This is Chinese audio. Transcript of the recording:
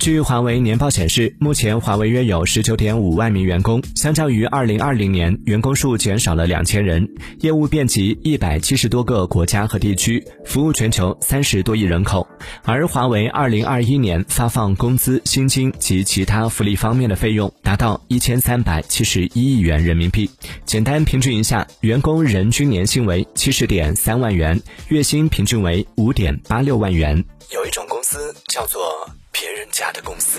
据华为年报显示，目前华为约有十九点五万名员工，相较于二零二零年，员工数减少了两千人，业务遍及一百七十多个国家和地区，服务全球三十多亿人口。而华为二零二一年发放工资、薪金及其他福利方面的费用达到一千三百七十一亿元人民币。简单平均一下，员工人均年薪为七十点三万元，月薪平均为五点八六万元。有一种公司叫做。别人家的公司。